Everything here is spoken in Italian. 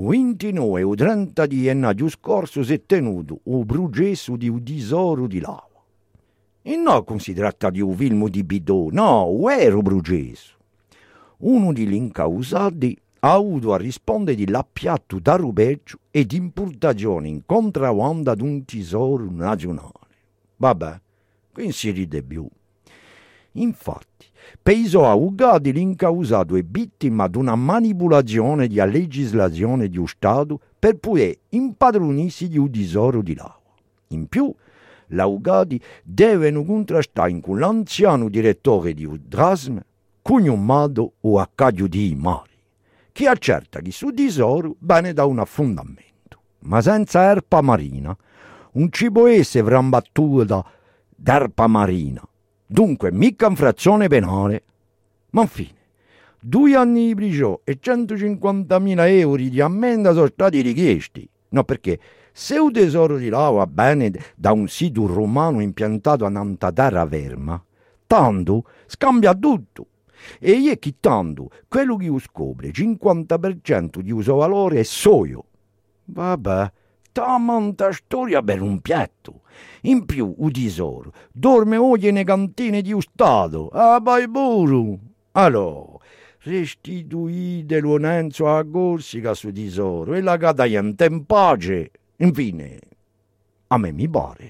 29 o 30 di gennaio scorso si è tenuto un processo di un tesoro di lava. E non considerato di un film di bidò, no, vero processo. Uno degli incausati ha avuto a rispondere di l'appiatto da rubeggio e di importazione in contrabbando ad un tesoro nazionale. Vabbè, qui si ride più. Infatti, Peiso Augadi l'incausato è vittima di una manipolazione di legislazione di Stato per poter impadronirsi di un tesoro di lava. In più, l'Augadi devono contrastare con l'anziano direttore di Udrasm, cognomato o Accadio di Mari, che accerta che su tesoro viene da un affondamento. Ma senza erpa marina, un cibo esse da d'erpa marina Dunque, mica infrazione penale. Ma infine, due anni di prigione e 150.000 euro di ammenda sono stati richiesti. No, perché se un tesoro di lava bene da un sito romano impiantato a Nantaterra Verma, tanto scambia tutto. E io che tanto, quello che io scopre, 50% di uso valore è soio. Vabbè, tanta storia per un piatto. In più, un tesoro, dorme oggi nelle cantine di Stato, a Baiburu. Allora, restituite l'onenzo a Corsica su tesoro e la cadaiente in pace. Infine, a me mi pare